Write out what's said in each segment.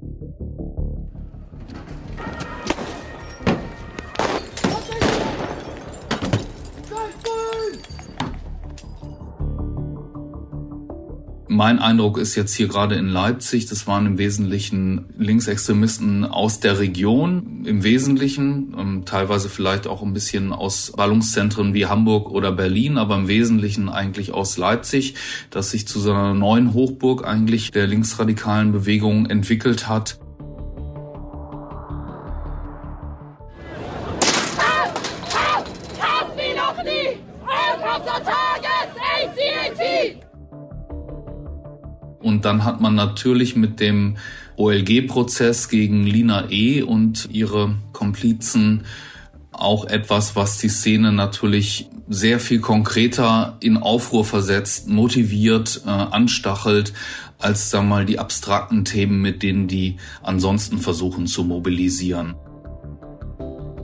Thank you. Mein Eindruck ist jetzt hier gerade in Leipzig, das waren im Wesentlichen Linksextremisten aus der Region, im Wesentlichen, ähm, teilweise vielleicht auch ein bisschen aus Ballungszentren wie Hamburg oder Berlin, aber im Wesentlichen eigentlich aus Leipzig, das sich zu so einer neuen Hochburg eigentlich der linksradikalen Bewegung entwickelt hat. Und dann hat man natürlich mit dem OLG-Prozess gegen Lina E. und ihre Komplizen auch etwas, was die Szene natürlich sehr viel konkreter in Aufruhr versetzt, motiviert, äh, anstachelt, als sagen wir mal die abstrakten Themen, mit denen die ansonsten versuchen zu mobilisieren.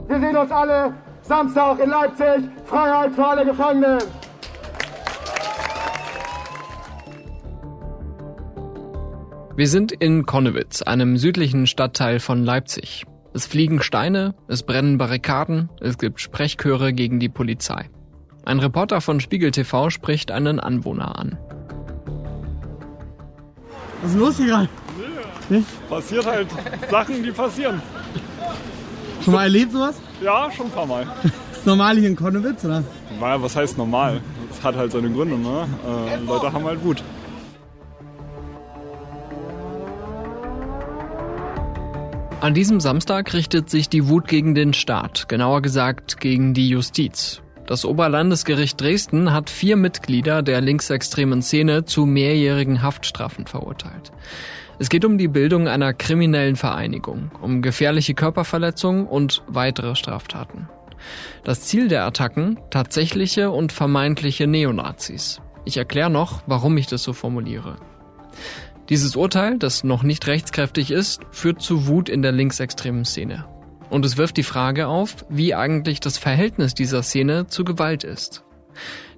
Wir sehen uns alle Samstag in Leipzig. Freiheit für alle Gefangenen. Wir sind in Konnewitz, einem südlichen Stadtteil von Leipzig. Es fliegen Steine, es brennen Barrikaden, es gibt Sprechchöre gegen die Polizei. Ein Reporter von Spiegel TV spricht einen Anwohner an. Was ist los hier gerade? Nee, passiert halt Sachen, die passieren. Schon mal erlebt sowas? Ja, schon ein paar Mal. Ist normal hier in Konnewitz, oder? Naja, was heißt normal? Das hat halt seine Gründe, ne? Äh, Leute haben halt Wut. An diesem Samstag richtet sich die Wut gegen den Staat, genauer gesagt gegen die Justiz. Das Oberlandesgericht Dresden hat vier Mitglieder der linksextremen Szene zu mehrjährigen Haftstrafen verurteilt. Es geht um die Bildung einer kriminellen Vereinigung, um gefährliche Körperverletzungen und weitere Straftaten. Das Ziel der Attacken tatsächliche und vermeintliche Neonazis. Ich erkläre noch, warum ich das so formuliere. Dieses Urteil, das noch nicht rechtskräftig ist, führt zu Wut in der linksextremen Szene. Und es wirft die Frage auf, wie eigentlich das Verhältnis dieser Szene zu Gewalt ist.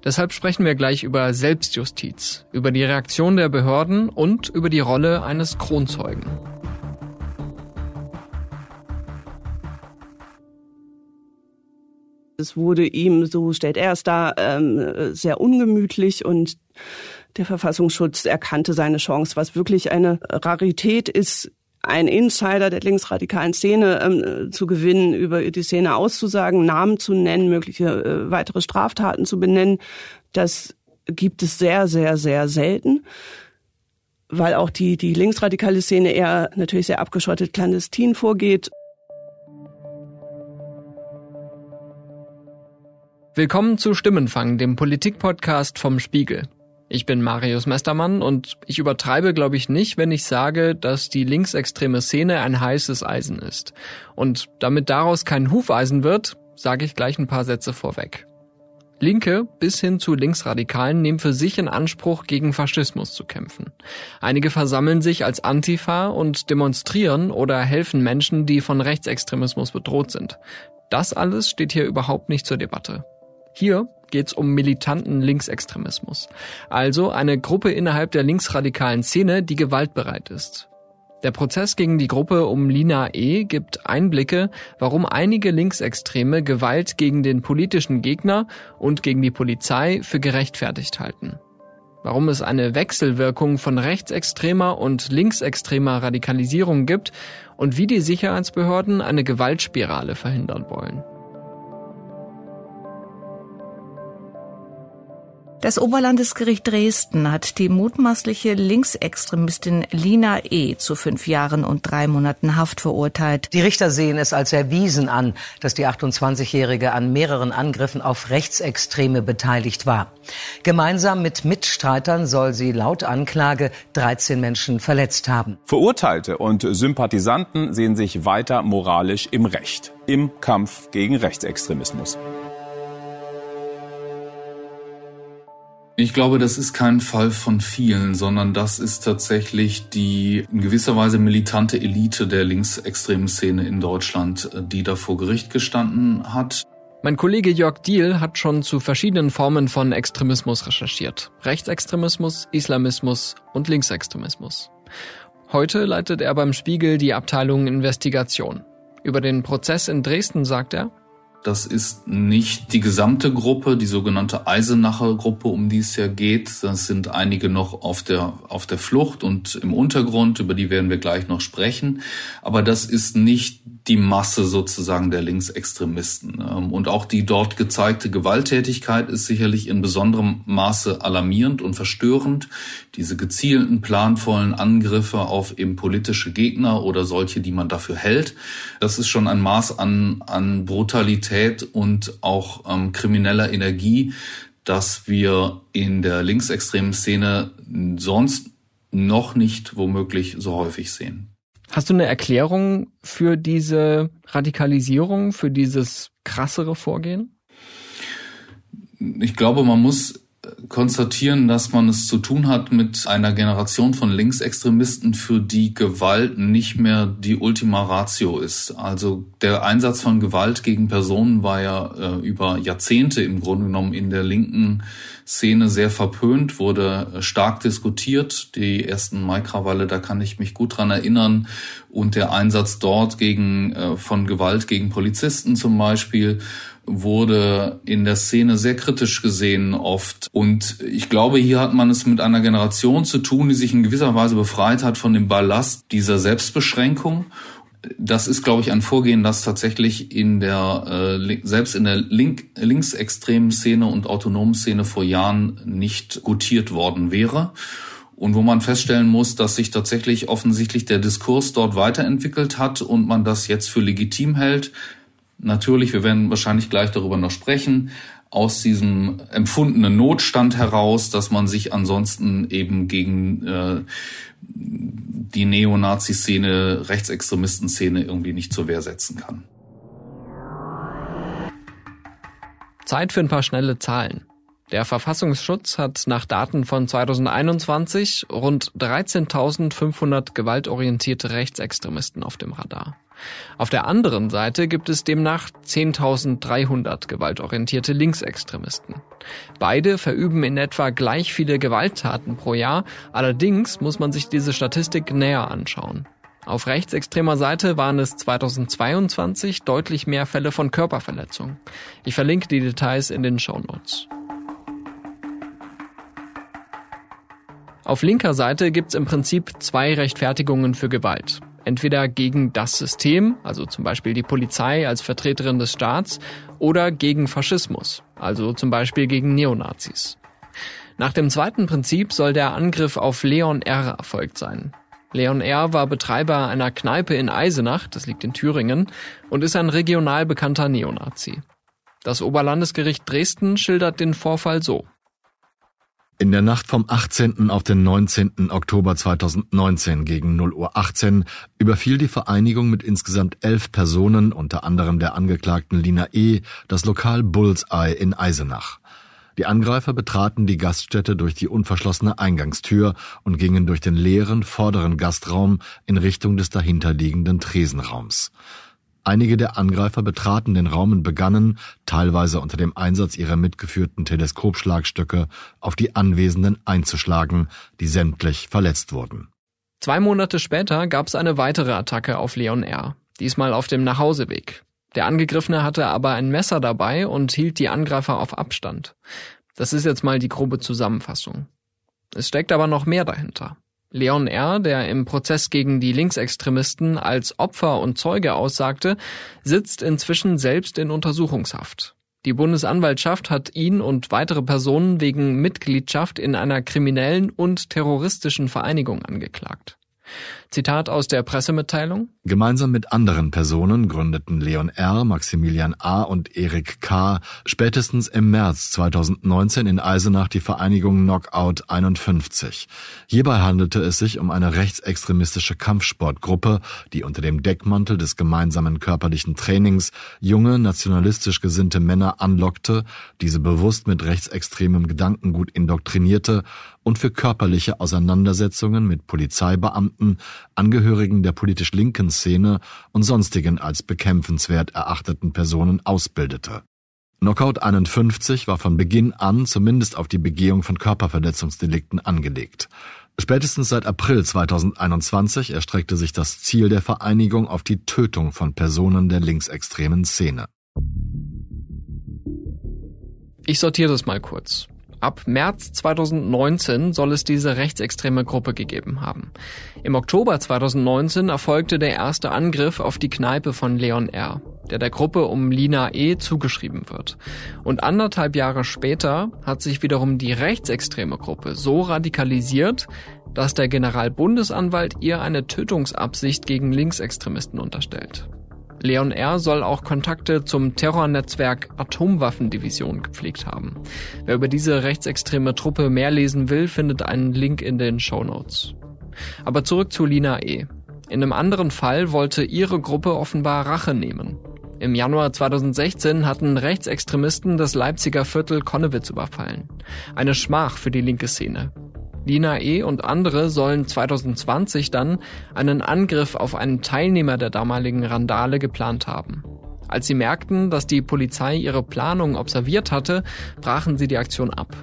Deshalb sprechen wir gleich über Selbstjustiz, über die Reaktion der Behörden und über die Rolle eines Kronzeugen. Es wurde ihm, so stellt er es dar, ähm, sehr ungemütlich und der Verfassungsschutz erkannte seine Chance, was wirklich eine Rarität ist, ein Insider der linksradikalen Szene ähm, zu gewinnen, über die Szene auszusagen, Namen zu nennen, mögliche äh, weitere Straftaten zu benennen. Das gibt es sehr, sehr, sehr selten, weil auch die, die linksradikale Szene eher natürlich sehr abgeschottet clandestin vorgeht. Willkommen zu Stimmenfang, dem Politikpodcast vom Spiegel. Ich bin Marius Mestermann und ich übertreibe, glaube ich, nicht, wenn ich sage, dass die linksextreme Szene ein heißes Eisen ist. Und damit daraus kein Hufeisen wird, sage ich gleich ein paar Sätze vorweg. Linke bis hin zu Linksradikalen nehmen für sich in Anspruch, gegen Faschismus zu kämpfen. Einige versammeln sich als Antifa und demonstrieren oder helfen Menschen, die von Rechtsextremismus bedroht sind. Das alles steht hier überhaupt nicht zur Debatte. Hier geht es um militanten Linksextremismus, also eine Gruppe innerhalb der linksradikalen Szene, die gewaltbereit ist. Der Prozess gegen die Gruppe um Lina E. gibt Einblicke, warum einige Linksextreme Gewalt gegen den politischen Gegner und gegen die Polizei für gerechtfertigt halten. Warum es eine Wechselwirkung von rechtsextremer und linksextremer Radikalisierung gibt und wie die Sicherheitsbehörden eine Gewaltspirale verhindern wollen. Das Oberlandesgericht Dresden hat die mutmaßliche Linksextremistin Lina E. zu fünf Jahren und drei Monaten Haft verurteilt. Die Richter sehen es als erwiesen an, dass die 28-Jährige an mehreren Angriffen auf Rechtsextreme beteiligt war. Gemeinsam mit Mitstreitern soll sie laut Anklage 13 Menschen verletzt haben. Verurteilte und Sympathisanten sehen sich weiter moralisch im Recht, im Kampf gegen Rechtsextremismus. Ich glaube, das ist kein Fall von vielen, sondern das ist tatsächlich die in gewisser Weise militante Elite der linksextremen Szene in Deutschland, die da vor Gericht gestanden hat. Mein Kollege Jörg Diel hat schon zu verschiedenen Formen von Extremismus recherchiert. Rechtsextremismus, Islamismus und Linksextremismus. Heute leitet er beim Spiegel die Abteilung Investigation. Über den Prozess in Dresden sagt er, das ist nicht die gesamte Gruppe, die sogenannte Eisenacher Gruppe, um die es ja geht. Das sind einige noch auf der, auf der Flucht und im Untergrund, über die werden wir gleich noch sprechen. Aber das ist nicht die Masse sozusagen der Linksextremisten. Ähm, und auch die dort gezeigte Gewalttätigkeit ist sicherlich in besonderem Maße alarmierend und verstörend. Diese gezielten, planvollen Angriffe auf eben politische Gegner oder solche, die man dafür hält, das ist schon ein Maß an, an Brutalität und auch ähm, krimineller Energie, dass wir in der linksextremen Szene sonst noch nicht womöglich so häufig sehen. Hast du eine Erklärung für diese Radikalisierung, für dieses krassere Vorgehen? Ich glaube, man muss konstatieren, dass man es zu tun hat mit einer Generation von Linksextremisten, für die Gewalt nicht mehr die Ultima Ratio ist. Also der Einsatz von Gewalt gegen Personen war ja äh, über Jahrzehnte im Grunde genommen in der linken Szene sehr verpönt, wurde stark diskutiert. Die ersten Maikrawalle, da kann ich mich gut dran erinnern. Und der Einsatz dort gegen, äh, von Gewalt gegen Polizisten zum Beispiel wurde in der Szene sehr kritisch gesehen oft. Und ich glaube, hier hat man es mit einer Generation zu tun, die sich in gewisser Weise befreit hat von dem Ballast dieser Selbstbeschränkung. Das ist, glaube ich, ein Vorgehen, das tatsächlich in der äh, selbst in der link, linksextremen Szene und autonomen Szene vor Jahren nicht gutiert worden wäre und wo man feststellen muss, dass sich tatsächlich offensichtlich der Diskurs dort weiterentwickelt hat und man das jetzt für legitim hält, natürlich, wir werden wahrscheinlich gleich darüber noch sprechen, aus diesem empfundenen Notstand heraus, dass man sich ansonsten eben gegen äh, die Neonazi-Szene, Rechtsextremisten-Szene irgendwie nicht zur Wehr setzen kann. Zeit für ein paar schnelle Zahlen. Der Verfassungsschutz hat nach Daten von 2021 rund 13.500 gewaltorientierte Rechtsextremisten auf dem Radar. Auf der anderen Seite gibt es demnach 10.300 gewaltorientierte Linksextremisten. Beide verüben in etwa gleich viele Gewalttaten pro Jahr, allerdings muss man sich diese Statistik näher anschauen. Auf rechtsextremer Seite waren es 2022 deutlich mehr Fälle von Körperverletzung. Ich verlinke die Details in den Show Notes. Auf linker Seite gibt's im Prinzip zwei Rechtfertigungen für Gewalt entweder gegen das System, also zum Beispiel die Polizei als Vertreterin des Staats, oder gegen Faschismus, also zum Beispiel gegen Neonazis. Nach dem zweiten Prinzip soll der Angriff auf Leon R. erfolgt sein. Leon R. war Betreiber einer Kneipe in Eisenach, das liegt in Thüringen, und ist ein regional bekannter Neonazi. Das Oberlandesgericht Dresden schildert den Vorfall so. In der Nacht vom 18. auf den 19. Oktober 2019 gegen 0 Uhr 18 überfiel die Vereinigung mit insgesamt elf Personen, unter anderem der Angeklagten Lina E., das Lokal Bullseye in Eisenach. Die Angreifer betraten die Gaststätte durch die unverschlossene Eingangstür und gingen durch den leeren vorderen Gastraum in Richtung des dahinterliegenden Tresenraums. Einige der Angreifer betraten den Raum und begannen, teilweise unter dem Einsatz ihrer mitgeführten Teleskopschlagstöcke, auf die Anwesenden einzuschlagen, die sämtlich verletzt wurden. Zwei Monate später gab es eine weitere Attacke auf Leon R., diesmal auf dem Nachhauseweg. Der Angegriffene hatte aber ein Messer dabei und hielt die Angreifer auf Abstand. Das ist jetzt mal die grobe Zusammenfassung. Es steckt aber noch mehr dahinter. Leon R., der im Prozess gegen die Linksextremisten als Opfer und Zeuge aussagte, sitzt inzwischen selbst in Untersuchungshaft. Die Bundesanwaltschaft hat ihn und weitere Personen wegen Mitgliedschaft in einer kriminellen und terroristischen Vereinigung angeklagt. Zitat aus der Pressemitteilung. Gemeinsam mit anderen Personen gründeten Leon R., Maximilian A. und Erik K. spätestens im März 2019 in Eisenach die Vereinigung Knockout 51. Hierbei handelte es sich um eine rechtsextremistische Kampfsportgruppe, die unter dem Deckmantel des gemeinsamen körperlichen Trainings junge, nationalistisch gesinnte Männer anlockte, diese bewusst mit rechtsextremem Gedankengut indoktrinierte und für körperliche Auseinandersetzungen mit Polizeibeamten, Angehörigen der politisch linken Szene und sonstigen als bekämpfenswert erachteten Personen ausbildete. Knockout 51 war von Beginn an zumindest auf die Begehung von Körperverletzungsdelikten angelegt. Spätestens seit April 2021 erstreckte sich das Ziel der Vereinigung auf die Tötung von Personen der linksextremen Szene. Ich sortiere das mal kurz. Ab März 2019 soll es diese rechtsextreme Gruppe gegeben haben. Im Oktober 2019 erfolgte der erste Angriff auf die Kneipe von Leon R., der der Gruppe um Lina E. zugeschrieben wird. Und anderthalb Jahre später hat sich wiederum die rechtsextreme Gruppe so radikalisiert, dass der Generalbundesanwalt ihr eine Tötungsabsicht gegen Linksextremisten unterstellt. Leon R. soll auch Kontakte zum Terrornetzwerk Atomwaffendivision gepflegt haben. Wer über diese rechtsextreme Truppe mehr lesen will, findet einen Link in den Show Notes. Aber zurück zu Lina E. In einem anderen Fall wollte ihre Gruppe offenbar Rache nehmen. Im Januar 2016 hatten Rechtsextremisten das Leipziger Viertel Konnewitz überfallen. Eine Schmach für die linke Szene. Lina E. und andere sollen 2020 dann einen Angriff auf einen Teilnehmer der damaligen Randale geplant haben. Als sie merkten, dass die Polizei ihre Planung observiert hatte, brachen sie die Aktion ab.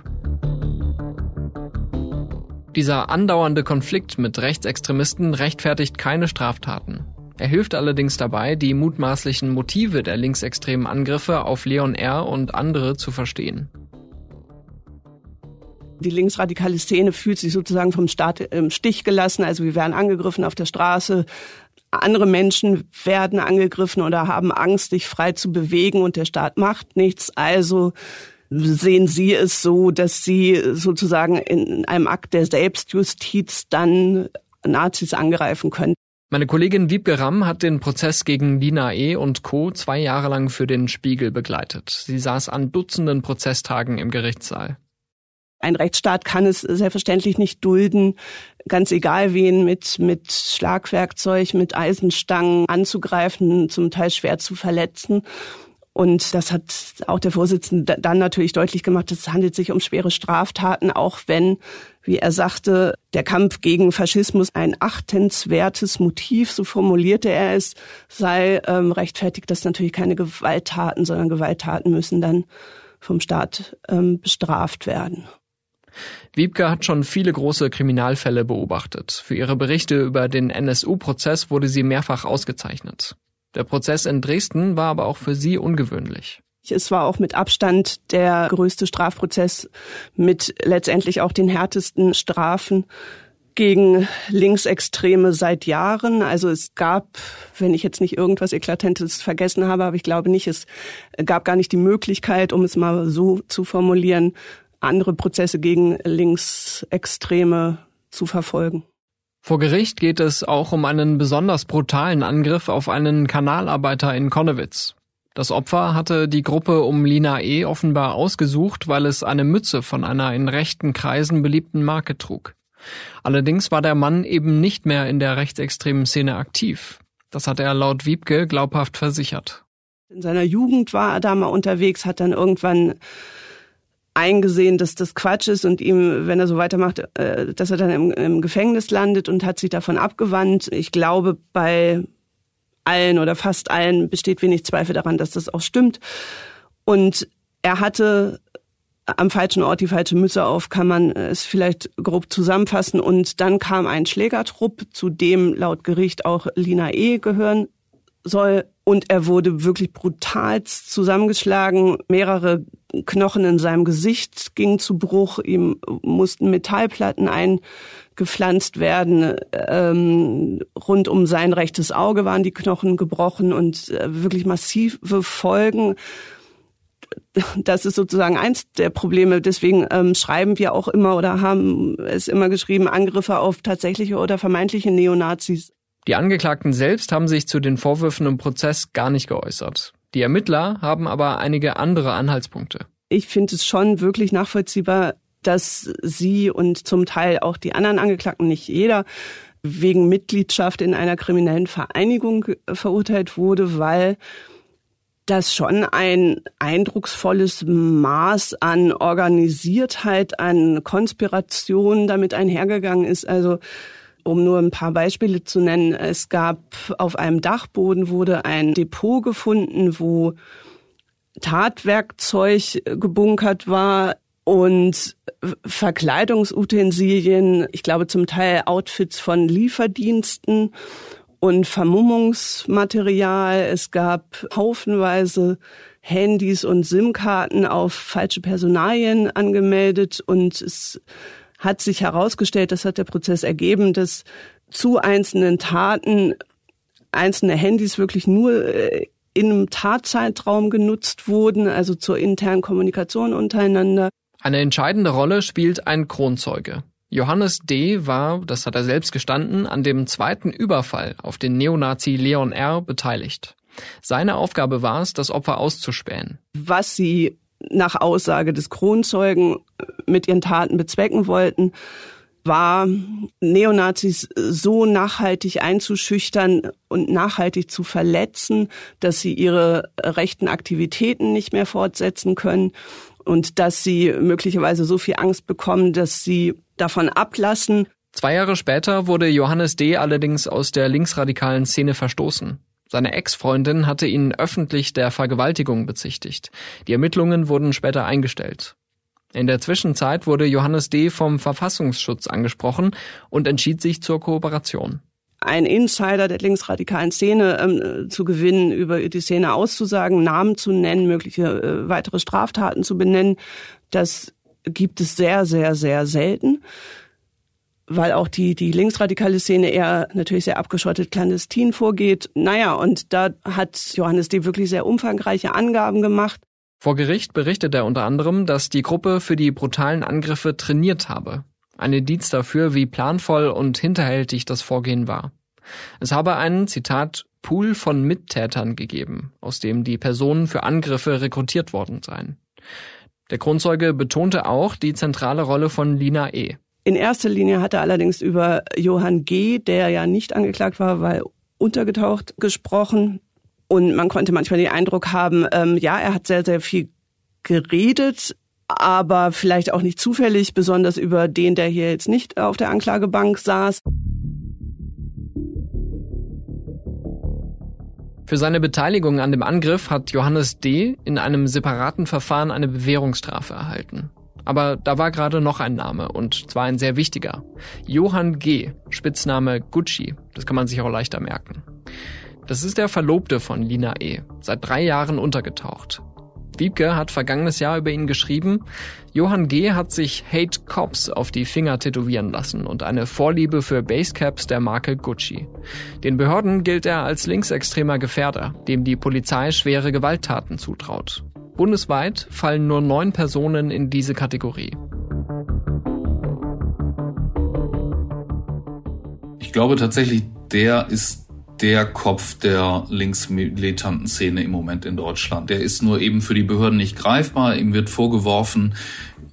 Dieser andauernde Konflikt mit Rechtsextremisten rechtfertigt keine Straftaten. Er hilft allerdings dabei, die mutmaßlichen Motive der linksextremen Angriffe auf Leon R. und andere zu verstehen. Die linksradikale Szene fühlt sich sozusagen vom Staat im Stich gelassen. Also wir werden angegriffen auf der Straße. Andere Menschen werden angegriffen oder haben Angst, sich frei zu bewegen und der Staat macht nichts. Also sehen Sie es so, dass Sie sozusagen in einem Akt der Selbstjustiz dann Nazis angreifen können. Meine Kollegin Wiebke Ramm hat den Prozess gegen Lina E. und Co. zwei Jahre lang für den Spiegel begleitet. Sie saß an Dutzenden Prozesstagen im Gerichtssaal. Ein Rechtsstaat kann es selbstverständlich nicht dulden, ganz egal wen mit, mit Schlagwerkzeug, mit Eisenstangen anzugreifen, zum Teil schwer zu verletzen. Und das hat auch der Vorsitzende dann natürlich deutlich gemacht, es handelt sich um schwere Straftaten, auch wenn, wie er sagte, der Kampf gegen Faschismus ein achtenswertes Motiv, so formulierte er es, sei, ähm, rechtfertigt das natürlich keine Gewalttaten, sondern Gewalttaten müssen dann vom Staat ähm, bestraft werden. Wiebke hat schon viele große Kriminalfälle beobachtet. Für ihre Berichte über den NSU-Prozess wurde sie mehrfach ausgezeichnet. Der Prozess in Dresden war aber auch für sie ungewöhnlich. Es war auch mit Abstand der größte Strafprozess mit letztendlich auch den härtesten Strafen gegen Linksextreme seit Jahren. Also es gab, wenn ich jetzt nicht irgendwas Eklatentes vergessen habe, aber ich glaube nicht, es gab gar nicht die Möglichkeit, um es mal so zu formulieren, andere Prozesse gegen Linksextreme zu verfolgen. Vor Gericht geht es auch um einen besonders brutalen Angriff auf einen Kanalarbeiter in Konnewitz. Das Opfer hatte die Gruppe um Lina E. offenbar ausgesucht, weil es eine Mütze von einer in rechten Kreisen beliebten Marke trug. Allerdings war der Mann eben nicht mehr in der rechtsextremen Szene aktiv. Das hat er laut Wiebke glaubhaft versichert. In seiner Jugend war er da mal unterwegs, hat dann irgendwann eingesehen, dass das Quatsch ist und ihm, wenn er so weitermacht, äh, dass er dann im, Gefängnis landet und hat sich davon abgewandt. Ich glaube, bei allen oder fast allen besteht wenig Zweifel daran, dass das auch stimmt. Und er hatte am falschen Ort die falsche Mütze auf, kann man es vielleicht grob zusammenfassen. Und dann kam ein Schlägertrupp, zu dem laut Gericht auch Lina E. gehören soll. Und er wurde wirklich brutalst zusammengeschlagen. Mehrere Knochen in seinem Gesicht gingen zu Bruch. Ihm mussten Metallplatten eingepflanzt werden. Ähm, rund um sein rechtes Auge waren die Knochen gebrochen und äh, wirklich massive Folgen. Das ist sozusagen eins der Probleme. Deswegen ähm, schreiben wir auch immer oder haben es immer geschrieben, Angriffe auf tatsächliche oder vermeintliche Neonazis. Die Angeklagten selbst haben sich zu den Vorwürfen im Prozess gar nicht geäußert. Die Ermittler haben aber einige andere Anhaltspunkte. Ich finde es schon wirklich nachvollziehbar, dass sie und zum Teil auch die anderen Angeklagten, nicht jeder, wegen Mitgliedschaft in einer kriminellen Vereinigung verurteilt wurde, weil das schon ein eindrucksvolles Maß an Organisiertheit, an Konspiration damit einhergegangen ist. Also um nur ein paar Beispiele zu nennen, es gab auf einem Dachboden wurde ein Depot gefunden, wo Tatwerkzeug gebunkert war. und Verkleidungsutensilien, ich glaube zum Teil Outfits von Lieferdiensten und Vermummungsmaterial. Es gab haufenweise Handys und SIM-Karten auf falsche Personalien angemeldet und es hat sich herausgestellt, das hat der Prozess ergeben, dass zu einzelnen Taten einzelne Handys wirklich nur äh, in einem Tatzeitraum genutzt wurden, also zur internen Kommunikation untereinander. Eine entscheidende Rolle spielt ein Kronzeuge. Johannes D. war, das hat er selbst gestanden, an dem zweiten Überfall auf den Neonazi Leon R. beteiligt. Seine Aufgabe war es, das Opfer auszuspähen. Was sie nach Aussage des Kronzeugen mit ihren Taten bezwecken wollten, war, Neonazis so nachhaltig einzuschüchtern und nachhaltig zu verletzen, dass sie ihre rechten Aktivitäten nicht mehr fortsetzen können und dass sie möglicherweise so viel Angst bekommen, dass sie davon ablassen. Zwei Jahre später wurde Johannes D. allerdings aus der linksradikalen Szene verstoßen. Seine Ex-Freundin hatte ihn öffentlich der Vergewaltigung bezichtigt. Die Ermittlungen wurden später eingestellt. In der Zwischenzeit wurde Johannes D. vom Verfassungsschutz angesprochen und entschied sich zur Kooperation. Ein Insider der linksradikalen Szene ähm, zu gewinnen, über die Szene auszusagen, Namen zu nennen, mögliche äh, weitere Straftaten zu benennen, das gibt es sehr, sehr, sehr selten weil auch die, die linksradikale Szene eher natürlich sehr abgeschottet clandestin vorgeht. Naja, und da hat Johannes D. wirklich sehr umfangreiche Angaben gemacht. Vor Gericht berichtet er unter anderem, dass die Gruppe für die brutalen Angriffe trainiert habe. Ein Indiz dafür, wie planvoll und hinterhältig das Vorgehen war. Es habe einen, Zitat, Pool von Mittätern gegeben, aus dem die Personen für Angriffe rekrutiert worden seien. Der Kronzeuge betonte auch die zentrale Rolle von Lina E. In erster Linie hat er allerdings über Johann G., der ja nicht angeklagt war, weil untergetaucht gesprochen. Und man konnte manchmal den Eindruck haben, ähm, ja, er hat sehr, sehr viel geredet, aber vielleicht auch nicht zufällig, besonders über den, der hier jetzt nicht auf der Anklagebank saß. Für seine Beteiligung an dem Angriff hat Johannes D. in einem separaten Verfahren eine Bewährungsstrafe erhalten. Aber da war gerade noch ein Name und zwar ein sehr wichtiger. Johann G., Spitzname Gucci. Das kann man sich auch leichter merken. Das ist der Verlobte von Lina E., seit drei Jahren untergetaucht. Wiebke hat vergangenes Jahr über ihn geschrieben, Johann G. hat sich Hate Cops auf die Finger tätowieren lassen und eine Vorliebe für Basecaps der Marke Gucci. Den Behörden gilt er als linksextremer Gefährder, dem die Polizei schwere Gewalttaten zutraut. Bundesweit fallen nur neun Personen in diese Kategorie. Ich glaube tatsächlich, der ist der Kopf der linksmilitanten Szene im Moment in Deutschland. Der ist nur eben für die Behörden nicht greifbar. Ihm wird vorgeworfen,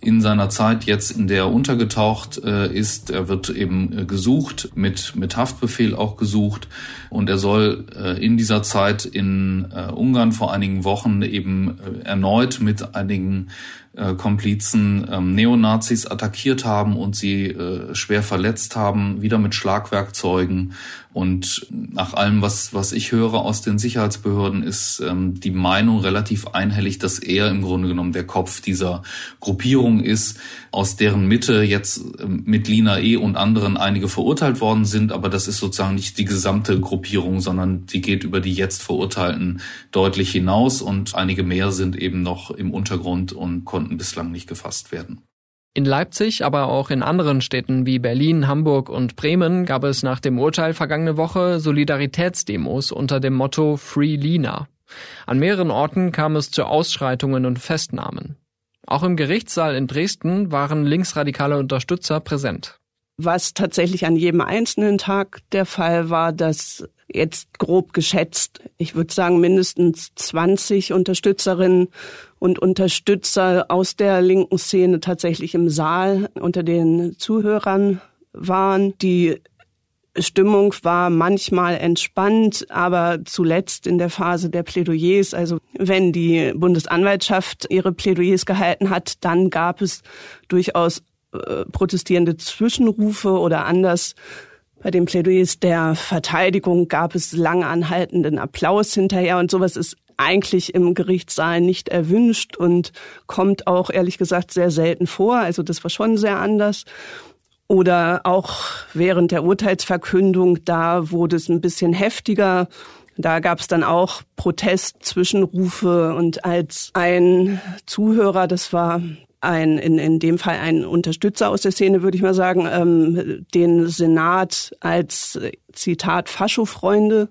in seiner Zeit jetzt, in der er untergetaucht äh, ist. Er wird eben äh, gesucht, mit, mit Haftbefehl auch gesucht. Und er soll äh, in dieser Zeit in Ungarn vor einigen Wochen eben erneut mit einigen äh, Komplizen ähm, Neonazis attackiert haben und sie äh, schwer verletzt haben, wieder mit Schlagwerkzeugen. Und nach allem, was, was ich höre aus den Sicherheitsbehörden, ist ähm, die Meinung relativ einhellig, dass er im Grunde genommen der Kopf dieser Gruppierung ist, aus deren Mitte jetzt ähm, mit Lina E. und anderen einige verurteilt worden sind. Aber das ist sozusagen nicht die gesamte Gruppierung, sondern die geht über die jetzt Verurteilten deutlich hinaus und einige mehr sind eben noch im Untergrund und konnten bislang nicht gefasst werden. In Leipzig, aber auch in anderen Städten wie Berlin, Hamburg und Bremen gab es nach dem Urteil vergangene Woche Solidaritätsdemos unter dem Motto Free Lina. An mehreren Orten kam es zu Ausschreitungen und Festnahmen. Auch im Gerichtssaal in Dresden waren linksradikale Unterstützer präsent. Was tatsächlich an jedem einzelnen Tag der Fall war, dass jetzt grob geschätzt, ich würde sagen mindestens 20 Unterstützerinnen und Unterstützer aus der linken Szene tatsächlich im Saal unter den Zuhörern waren. Die Stimmung war manchmal entspannt, aber zuletzt in der Phase der Plädoyers, also wenn die Bundesanwaltschaft ihre Plädoyers gehalten hat, dann gab es durchaus äh, protestierende Zwischenrufe oder anders bei den Plädoyers der Verteidigung gab es lang anhaltenden Applaus hinterher und sowas ist eigentlich im Gerichtssaal nicht erwünscht und kommt auch ehrlich gesagt sehr selten vor. Also das war schon sehr anders. Oder auch während der Urteilsverkündung, da wurde es ein bisschen heftiger. Da gab es dann auch Protest-Zwischenrufe und als ein Zuhörer, das war ein, in, in dem Fall ein Unterstützer aus der Szene, würde ich mal sagen, ähm, den Senat als Zitat Faschofreunde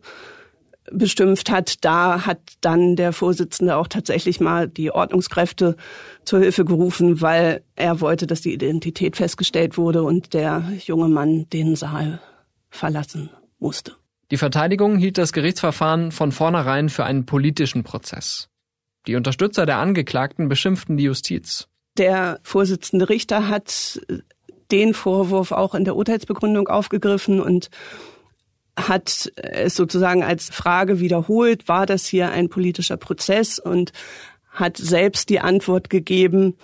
bestimmt hat, da hat dann der Vorsitzende auch tatsächlich mal die Ordnungskräfte zur Hilfe gerufen, weil er wollte, dass die Identität festgestellt wurde und der junge Mann den Saal verlassen musste. Die Verteidigung hielt das Gerichtsverfahren von vornherein für einen politischen Prozess. Die Unterstützer der Angeklagten beschimpften die Justiz. Der Vorsitzende Richter hat den Vorwurf auch in der Urteilsbegründung aufgegriffen und hat es sozusagen als Frage wiederholt, war das hier ein politischer Prozess und hat selbst die Antwort gegeben,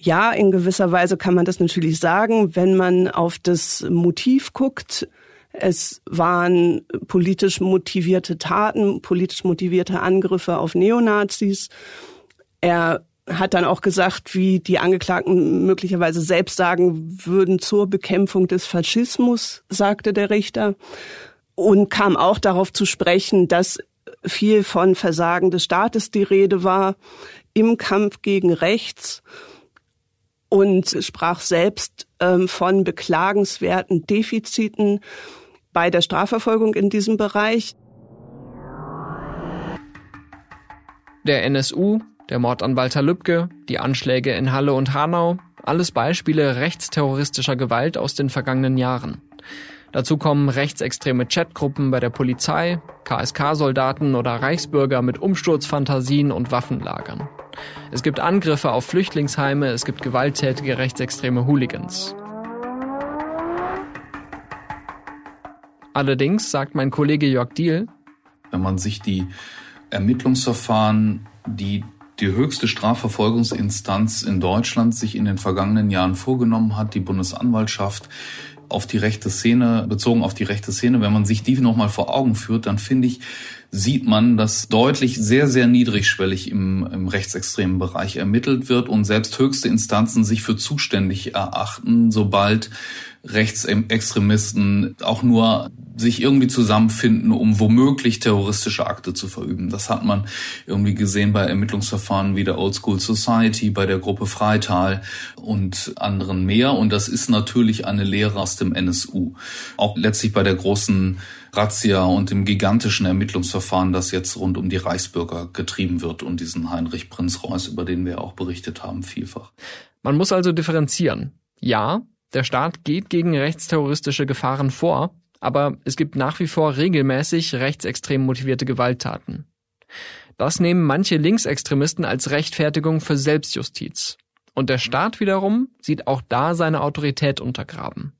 ja, in gewisser Weise kann man das natürlich sagen, wenn man auf das Motiv guckt. Es waren politisch motivierte Taten, politisch motivierte Angriffe auf Neonazis. Er hat dann auch gesagt, wie die Angeklagten möglicherweise selbst sagen würden zur Bekämpfung des Faschismus, sagte der Richter und kam auch darauf zu sprechen, dass viel von Versagen des Staates die Rede war im Kampf gegen rechts und sprach selbst ähm, von beklagenswerten Defiziten bei der Strafverfolgung in diesem Bereich. Der NSU, der Mord an Walter Lübcke, die Anschläge in Halle und Hanau, alles Beispiele rechtsterroristischer Gewalt aus den vergangenen Jahren. Dazu kommen rechtsextreme Chatgruppen bei der Polizei, KSK-Soldaten oder Reichsbürger mit Umsturzfantasien und Waffenlagern. Es gibt Angriffe auf Flüchtlingsheime, es gibt gewalttätige rechtsextreme Hooligans. Allerdings sagt mein Kollege Jörg Diel, wenn man sich die Ermittlungsverfahren, die die höchste Strafverfolgungsinstanz in Deutschland sich in den vergangenen Jahren vorgenommen hat, die Bundesanwaltschaft, auf die rechte Szene, bezogen auf die rechte Szene, wenn man sich die nochmal vor Augen führt, dann finde ich, sieht man, dass deutlich sehr, sehr niedrigschwellig im, im rechtsextremen Bereich ermittelt wird und selbst höchste Instanzen sich für zuständig erachten, sobald Rechtsextremisten auch nur sich irgendwie zusammenfinden, um womöglich terroristische Akte zu verüben. Das hat man irgendwie gesehen bei Ermittlungsverfahren wie der Old School Society, bei der Gruppe Freital und anderen mehr. Und das ist natürlich eine Lehre aus dem NSU. Auch letztlich bei der großen Razzia und dem gigantischen Ermittlungsverfahren, das jetzt rund um die Reichsbürger getrieben wird und diesen Heinrich Prinz Reuß, über den wir auch berichtet haben, vielfach. Man muss also differenzieren. Ja, der Staat geht gegen rechtsterroristische Gefahren vor, aber es gibt nach wie vor regelmäßig rechtsextrem motivierte Gewalttaten. Das nehmen manche Linksextremisten als Rechtfertigung für Selbstjustiz. Und der Staat wiederum sieht auch da seine Autorität untergraben.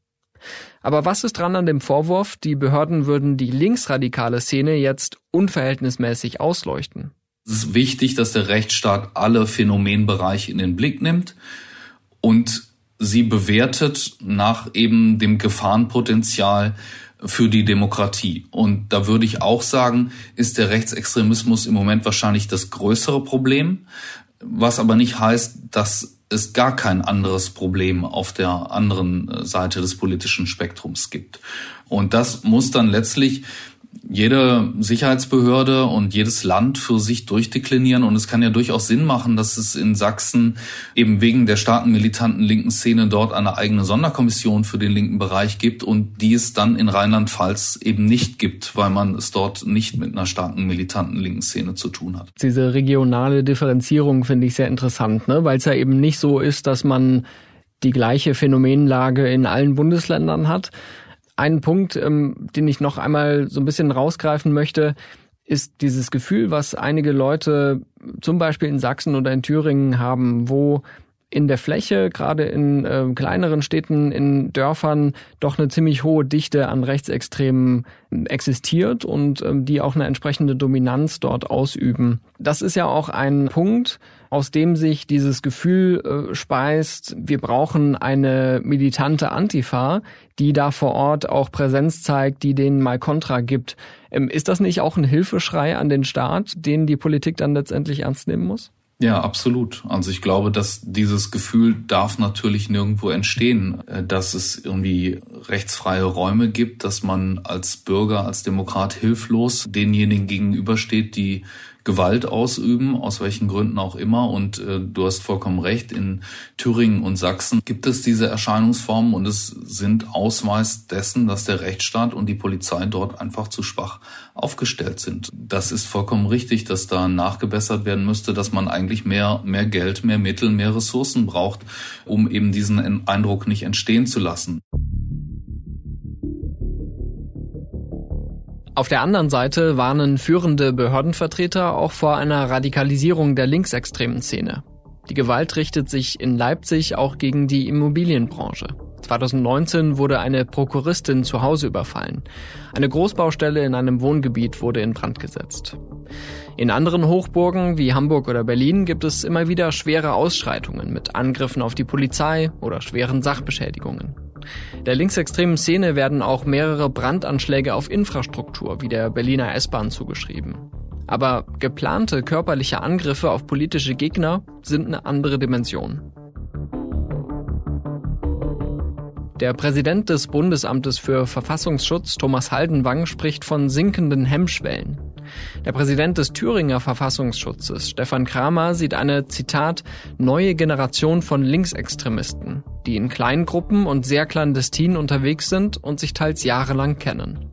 Aber was ist dran an dem Vorwurf, die Behörden würden die linksradikale Szene jetzt unverhältnismäßig ausleuchten? Es ist wichtig, dass der Rechtsstaat alle Phänomenbereiche in den Blick nimmt und sie bewertet nach eben dem Gefahrenpotenzial für die Demokratie. Und da würde ich auch sagen, ist der Rechtsextremismus im Moment wahrscheinlich das größere Problem, was aber nicht heißt, dass es gar kein anderes Problem auf der anderen Seite des politischen Spektrums gibt. Und das muss dann letztlich jede Sicherheitsbehörde und jedes Land für sich durchdeklinieren. Und es kann ja durchaus Sinn machen, dass es in Sachsen eben wegen der starken militanten linken Szene dort eine eigene Sonderkommission für den linken Bereich gibt und die es dann in Rheinland-Pfalz eben nicht gibt, weil man es dort nicht mit einer starken militanten linken Szene zu tun hat. Diese regionale Differenzierung finde ich sehr interessant, ne? weil es ja eben nicht so ist, dass man die gleiche Phänomenlage in allen Bundesländern hat, ein Punkt, ähm, den ich noch einmal so ein bisschen rausgreifen möchte, ist dieses Gefühl, was einige Leute zum Beispiel in Sachsen oder in Thüringen haben, wo in der Fläche, gerade in äh, kleineren Städten, in Dörfern, doch eine ziemlich hohe Dichte an Rechtsextremen existiert und ähm, die auch eine entsprechende Dominanz dort ausüben. Das ist ja auch ein Punkt, aus dem sich dieses Gefühl äh, speist, wir brauchen eine militante Antifa, die da vor Ort auch Präsenz zeigt, die denen mal Kontra gibt. Ähm, ist das nicht auch ein Hilfeschrei an den Staat, den die Politik dann letztendlich ernst nehmen muss? Ja, absolut. Also ich glaube, dass dieses Gefühl darf natürlich nirgendwo entstehen, äh, dass es irgendwie rechtsfreie Räume gibt, dass man als Bürger, als Demokrat hilflos denjenigen gegenübersteht, die Gewalt ausüben, aus welchen Gründen auch immer. Und äh, du hast vollkommen recht, in Thüringen und Sachsen gibt es diese Erscheinungsformen und es sind Ausweis dessen, dass der Rechtsstaat und die Polizei dort einfach zu schwach aufgestellt sind. Das ist vollkommen richtig, dass da nachgebessert werden müsste, dass man eigentlich mehr, mehr Geld, mehr Mittel, mehr Ressourcen braucht, um eben diesen Eindruck nicht entstehen zu lassen. Auf der anderen Seite warnen führende Behördenvertreter auch vor einer Radikalisierung der linksextremen Szene. Die Gewalt richtet sich in Leipzig auch gegen die Immobilienbranche. 2019 wurde eine Prokuristin zu Hause überfallen. Eine Großbaustelle in einem Wohngebiet wurde in Brand gesetzt. In anderen Hochburgen wie Hamburg oder Berlin gibt es immer wieder schwere Ausschreitungen mit Angriffen auf die Polizei oder schweren Sachbeschädigungen. Der linksextremen Szene werden auch mehrere Brandanschläge auf Infrastruktur wie der Berliner S-Bahn zugeschrieben. Aber geplante körperliche Angriffe auf politische Gegner sind eine andere Dimension. Der Präsident des Bundesamtes für Verfassungsschutz, Thomas Haldenwang, spricht von sinkenden Hemmschwellen. Der Präsident des Thüringer Verfassungsschutzes, Stefan Kramer, sieht eine, Zitat, neue Generation von Linksextremisten, die in kleinen Gruppen und sehr clandestin unterwegs sind und sich teils jahrelang kennen.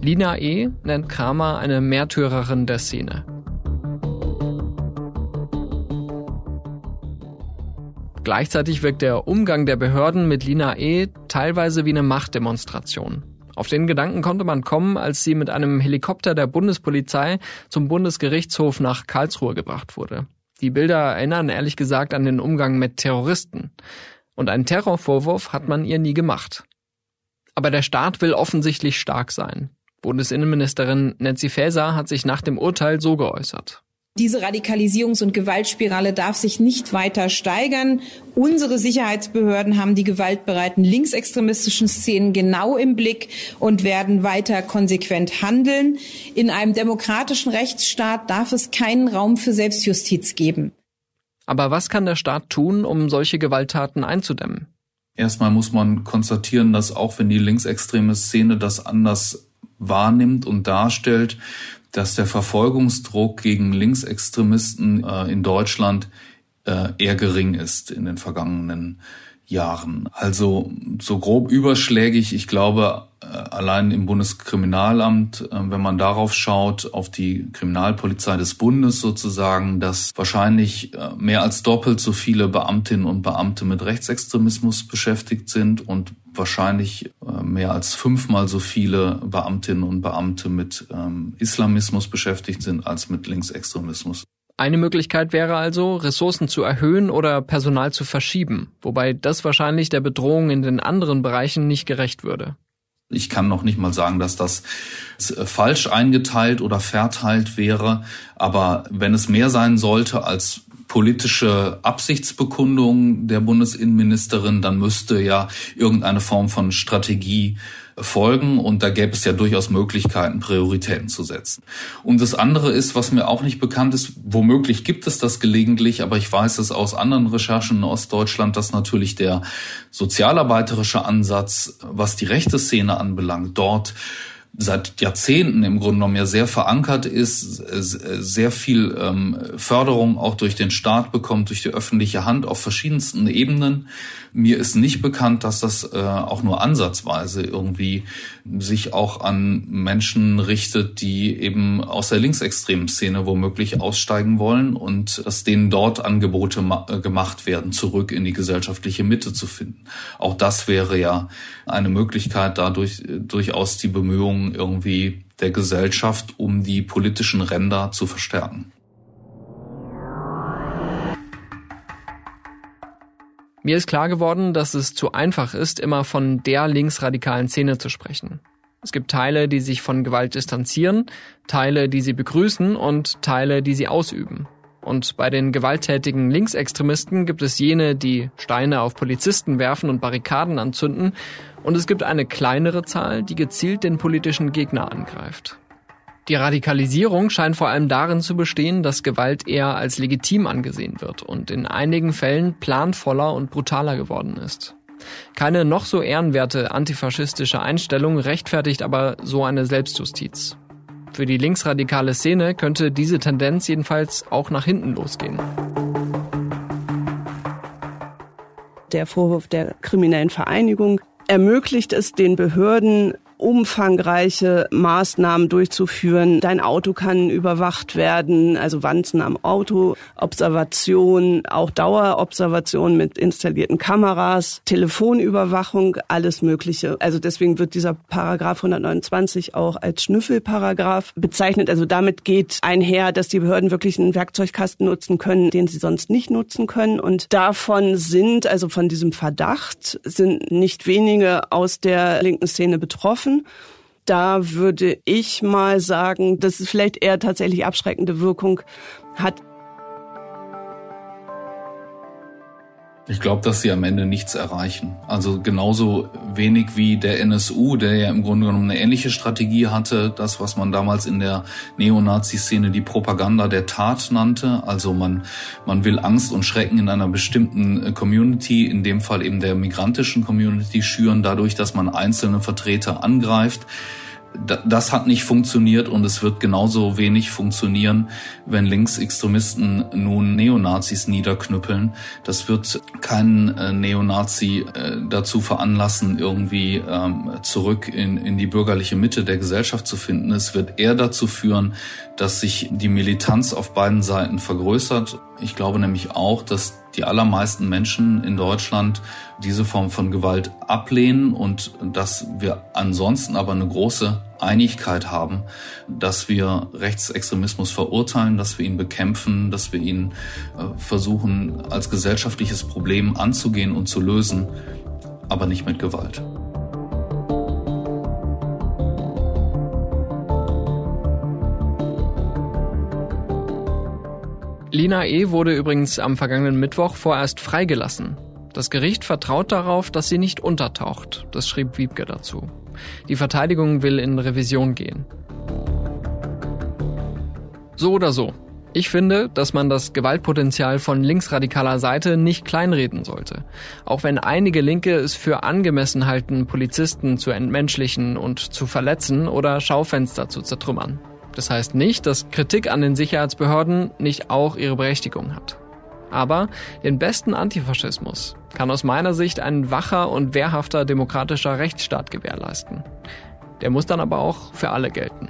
Lina E. nennt Kramer eine Märtyrerin der Szene. Gleichzeitig wirkt der Umgang der Behörden mit Lina E. teilweise wie eine Machtdemonstration. Auf den Gedanken konnte man kommen, als sie mit einem Helikopter der Bundespolizei zum Bundesgerichtshof nach Karlsruhe gebracht wurde. Die Bilder erinnern ehrlich gesagt an den Umgang mit Terroristen. Und einen Terrorvorwurf hat man ihr nie gemacht. Aber der Staat will offensichtlich stark sein. Bundesinnenministerin Nancy Faeser hat sich nach dem Urteil so geäußert. Diese Radikalisierungs- und Gewaltspirale darf sich nicht weiter steigern. Unsere Sicherheitsbehörden haben die gewaltbereiten linksextremistischen Szenen genau im Blick und werden weiter konsequent handeln. In einem demokratischen Rechtsstaat darf es keinen Raum für Selbstjustiz geben. Aber was kann der Staat tun, um solche Gewalttaten einzudämmen? Erstmal muss man konstatieren, dass auch wenn die linksextreme Szene das anders wahrnimmt und darstellt, dass der Verfolgungsdruck gegen Linksextremisten äh, in Deutschland äh, eher gering ist in den vergangenen Jahren. Also so grob überschlägig, ich glaube, äh, allein im Bundeskriminalamt, äh, wenn man darauf schaut, auf die Kriminalpolizei des Bundes sozusagen, dass wahrscheinlich äh, mehr als doppelt so viele Beamtinnen und Beamte mit Rechtsextremismus beschäftigt sind und wahrscheinlich mehr als fünfmal so viele Beamtinnen und Beamte mit ähm, Islamismus beschäftigt sind als mit Linksextremismus. Eine Möglichkeit wäre also, Ressourcen zu erhöhen oder Personal zu verschieben, wobei das wahrscheinlich der Bedrohung in den anderen Bereichen nicht gerecht würde. Ich kann noch nicht mal sagen, dass das falsch eingeteilt oder verteilt wäre, aber wenn es mehr sein sollte als politische Absichtsbekundung der Bundesinnenministerin, dann müsste ja irgendeine Form von Strategie folgen und da gäbe es ja durchaus Möglichkeiten, Prioritäten zu setzen. Und das andere ist, was mir auch nicht bekannt ist, womöglich gibt es das gelegentlich, aber ich weiß es aus anderen Recherchen in Ostdeutschland, dass natürlich der sozialarbeiterische Ansatz, was die rechte Szene anbelangt, dort seit Jahrzehnten im Grunde genommen ja sehr verankert ist, sehr viel ähm, Förderung auch durch den Staat bekommt, durch die öffentliche Hand auf verschiedensten Ebenen. Mir ist nicht bekannt, dass das äh, auch nur ansatzweise irgendwie sich auch an Menschen richtet, die eben aus der linksextremen Szene womöglich aussteigen wollen und dass denen dort Angebote äh, gemacht werden, zurück in die gesellschaftliche Mitte zu finden. Auch das wäre ja eine Möglichkeit, dadurch äh, durchaus die Bemühungen irgendwie der Gesellschaft um die politischen Ränder zu verstärken. Mir ist klar geworden, dass es zu einfach ist, immer von der linksradikalen Szene zu sprechen. Es gibt Teile, die sich von Gewalt distanzieren, Teile, die sie begrüßen und Teile, die sie ausüben. Und bei den gewalttätigen Linksextremisten gibt es jene, die Steine auf Polizisten werfen und Barrikaden anzünden. Und es gibt eine kleinere Zahl, die gezielt den politischen Gegner angreift. Die Radikalisierung scheint vor allem darin zu bestehen, dass Gewalt eher als legitim angesehen wird und in einigen Fällen planvoller und brutaler geworden ist. Keine noch so ehrenwerte antifaschistische Einstellung rechtfertigt aber so eine Selbstjustiz. Für die linksradikale Szene könnte diese Tendenz jedenfalls auch nach hinten losgehen. Der Vorwurf der kriminellen Vereinigung ermöglicht es den Behörden, umfangreiche Maßnahmen durchzuführen. Dein Auto kann überwacht werden, also Wanzen am Auto, Observation, auch Dauerobservation mit installierten Kameras, Telefonüberwachung, alles Mögliche. Also deswegen wird dieser Paragraph 129 auch als Schnüffelparagraph bezeichnet. Also damit geht einher, dass die Behörden wirklich einen Werkzeugkasten nutzen können, den sie sonst nicht nutzen können. Und davon sind, also von diesem Verdacht, sind nicht wenige aus der linken Szene betroffen treffen. Da würde ich mal sagen, dass es vielleicht eher tatsächlich abschreckende Wirkung hat. Ich glaube, dass sie am Ende nichts erreichen. Also genauso wenig wie der NSU, der ja im Grunde genommen eine ähnliche Strategie hatte, das, was man damals in der Neonazi-Szene die Propaganda der Tat nannte. Also man, man will Angst und Schrecken in einer bestimmten äh, Community, in dem Fall eben der migrantischen Community, schüren, dadurch, dass man einzelne Vertreter angreift das hat nicht funktioniert und es wird genauso wenig funktionieren, wenn Linksextremisten nun Neonazis niederknüppeln. Das wird keinen äh, Neonazi äh, dazu veranlassen, irgendwie ähm, zurück in, in die bürgerliche Mitte der Gesellschaft zu finden. Es wird eher dazu führen, dass sich die Militanz auf beiden Seiten vergrößert. Ich glaube nämlich auch, dass die allermeisten Menschen in Deutschland diese Form von Gewalt ablehnen und dass wir ansonsten aber eine große Einigkeit haben, dass wir Rechtsextremismus verurteilen, dass wir ihn bekämpfen, dass wir ihn äh, versuchen als gesellschaftliches Problem anzugehen und zu lösen, aber nicht mit Gewalt. Lina E. wurde übrigens am vergangenen Mittwoch vorerst freigelassen. Das Gericht vertraut darauf, dass sie nicht untertaucht. Das schrieb Wiebke dazu. Die Verteidigung will in Revision gehen. So oder so. Ich finde, dass man das Gewaltpotenzial von linksradikaler Seite nicht kleinreden sollte. Auch wenn einige Linke es für angemessen halten, Polizisten zu entmenschlichen und zu verletzen oder Schaufenster zu zertrümmern. Das heißt nicht, dass Kritik an den Sicherheitsbehörden nicht auch ihre Berechtigung hat. Aber den besten Antifaschismus kann aus meiner Sicht ein wacher und wehrhafter demokratischer Rechtsstaat gewährleisten. Der muss dann aber auch für alle gelten.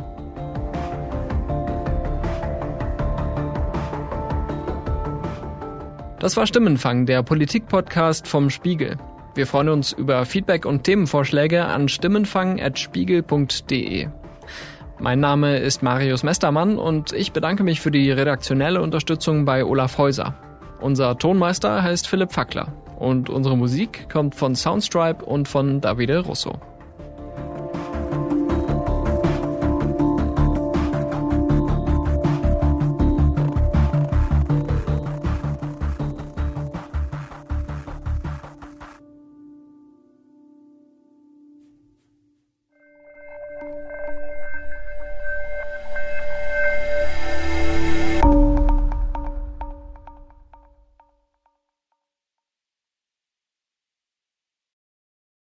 Das war Stimmenfang, der Politik-Podcast vom Spiegel. Wir freuen uns über Feedback und Themenvorschläge an stimmenfang.spiegel.de. Mein Name ist Marius Mestermann und ich bedanke mich für die redaktionelle Unterstützung bei Olaf Häuser. Unser Tonmeister heißt Philipp Fackler und unsere Musik kommt von Soundstripe und von Davide Russo.